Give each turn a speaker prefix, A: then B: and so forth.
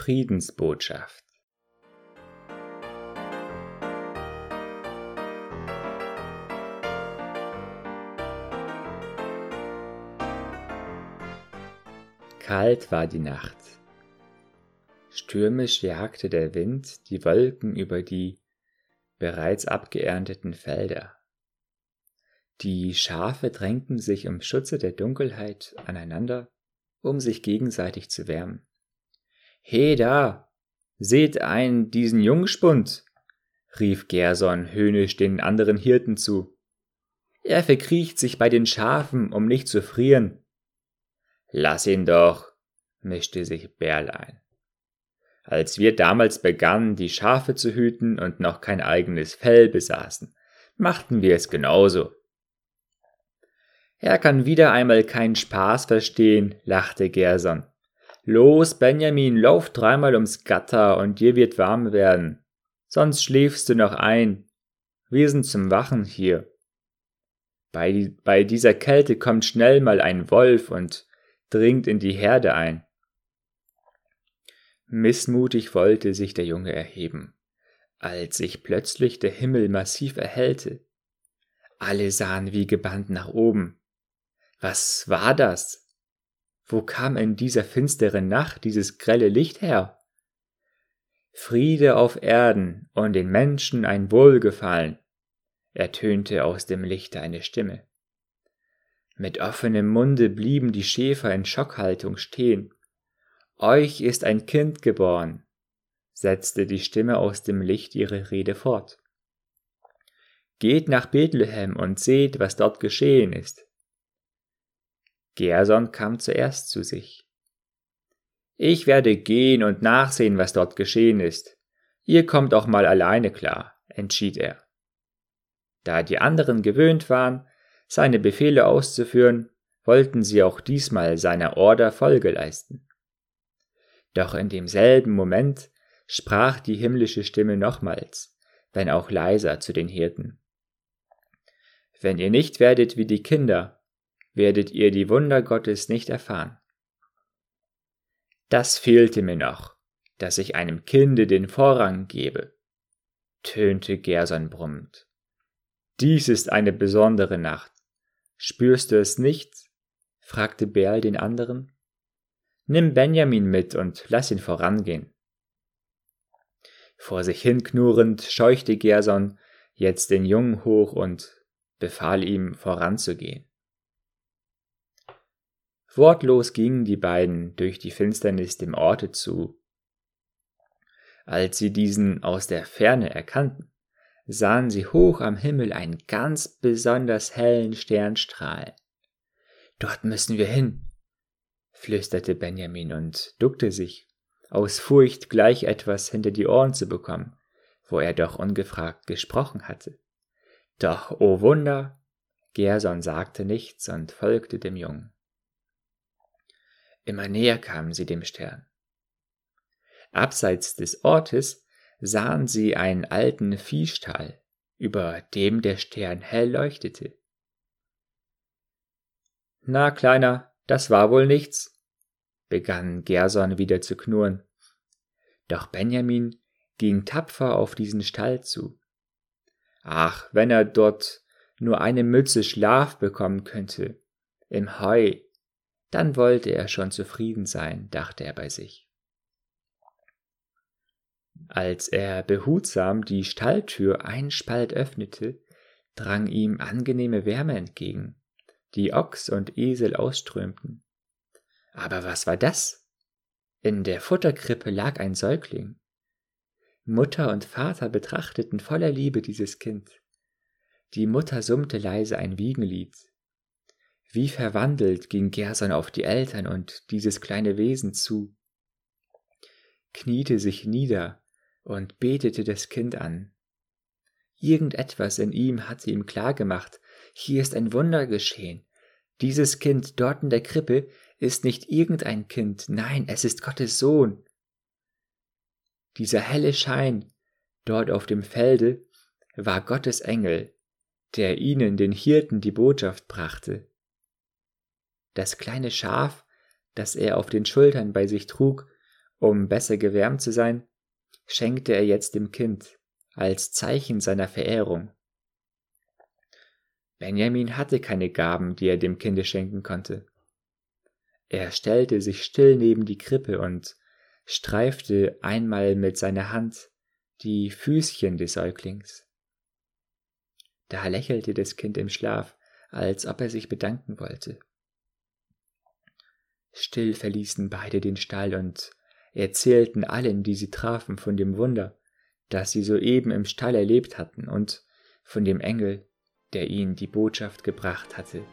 A: Friedensbotschaft. Kalt war die Nacht. Stürmisch jagte der Wind die Wolken über die bereits abgeernteten Felder. Die Schafe drängten sich im Schutze der Dunkelheit aneinander, um sich gegenseitig zu wärmen. He da, seht ein diesen Jungspund, rief Gerson höhnisch den anderen Hirten zu. Er verkriecht sich bei den Schafen, um nicht zu frieren. Lass ihn doch, mischte sich Berl ein. Als wir damals begannen, die Schafe zu hüten und noch kein eigenes Fell besaßen, machten wir es genauso. Er kann wieder einmal keinen Spaß verstehen, lachte Gerson. Los, Benjamin, lauf dreimal ums Gatter und dir wird warm werden. Sonst schläfst du noch ein. Wir sind zum Wachen hier. Bei, bei dieser Kälte kommt schnell mal ein Wolf und dringt in die Herde ein. Missmutig wollte sich der Junge erheben, als sich plötzlich der Himmel massiv erhellte. Alle sahen wie gebannt nach oben. Was war das? Wo kam in dieser finsteren Nacht dieses grelle Licht her? Friede auf Erden und den Menschen ein Wohlgefallen, ertönte aus dem Lichte eine Stimme. Mit offenem Munde blieben die Schäfer in Schockhaltung stehen. Euch ist ein Kind geboren, setzte die Stimme aus dem Licht ihre Rede fort. Geht nach Bethlehem und seht, was dort geschehen ist. Gerson kam zuerst zu sich. Ich werde gehen und nachsehen, was dort geschehen ist. Ihr kommt auch mal alleine klar, entschied er. Da die anderen gewöhnt waren, seine Befehle auszuführen, wollten sie auch diesmal seiner Order Folge leisten. Doch in demselben Moment sprach die himmlische Stimme nochmals, wenn auch leiser zu den Hirten. Wenn ihr nicht werdet wie die Kinder, werdet ihr die Wunder Gottes nicht erfahren. Das fehlte mir noch, dass ich einem Kinde den Vorrang gebe, tönte Gerson brummend. Dies ist eine besondere Nacht. Spürst du es nicht? fragte Berl den anderen. Nimm Benjamin mit und lass ihn vorangehen. Vor sich hin knurrend scheuchte Gerson jetzt den Jungen hoch und befahl ihm voranzugehen. Wortlos gingen die beiden durch die Finsternis dem Orte zu. Als sie diesen aus der Ferne erkannten, sahen sie hoch am Himmel einen ganz besonders hellen Sternstrahl. Dort müssen wir hin, flüsterte Benjamin und duckte sich, aus Furcht gleich etwas hinter die Ohren zu bekommen, wo er doch ungefragt gesprochen hatte. Doch, o oh Wunder, Gerson sagte nichts und folgte dem Jungen. Immer näher kamen sie dem Stern. Abseits des Ortes sahen sie einen alten Viehstall, über dem der Stern hell leuchtete. Na, Kleiner, das war wohl nichts, begann Gerson wieder zu knurren. Doch Benjamin ging tapfer auf diesen Stall zu. Ach, wenn er dort nur eine Mütze Schlaf bekommen könnte, im Heu, dann wollte er schon zufrieden sein, dachte er bei sich. Als er behutsam die Stalltür einen Spalt öffnete, drang ihm angenehme Wärme entgegen, die Ochs und Esel ausströmten. Aber was war das? In der Futterkrippe lag ein Säugling. Mutter und Vater betrachteten voller Liebe dieses Kind. Die Mutter summte leise ein Wiegenlied, wie verwandelt ging Gerson auf die Eltern und dieses kleine Wesen zu, kniete sich nieder und betete das Kind an. Irgendetwas in ihm hatte ihm klargemacht, hier ist ein Wunder geschehen. Dieses Kind dort in der Krippe ist nicht irgendein Kind, nein, es ist Gottes Sohn. Dieser helle Schein dort auf dem Felde war Gottes Engel, der ihnen den Hirten die Botschaft brachte das kleine Schaf, das er auf den Schultern bei sich trug Um besser gewärmt zu sein, schenkte er jetzt dem Kind als Zeichen seiner Verehrung. Benjamin hatte keine Gaben, die er dem Kinde schenken konnte. Er stellte sich still neben die Krippe und streifte einmal mit seiner Hand die Füßchen des Säuglings. Da lächelte das Kind im Schlaf, als ob er sich bedanken wollte. Still verließen beide den Stall und erzählten allen, die sie trafen, von dem Wunder, das sie soeben im Stall erlebt hatten und von dem Engel, der ihnen die Botschaft gebracht hatte.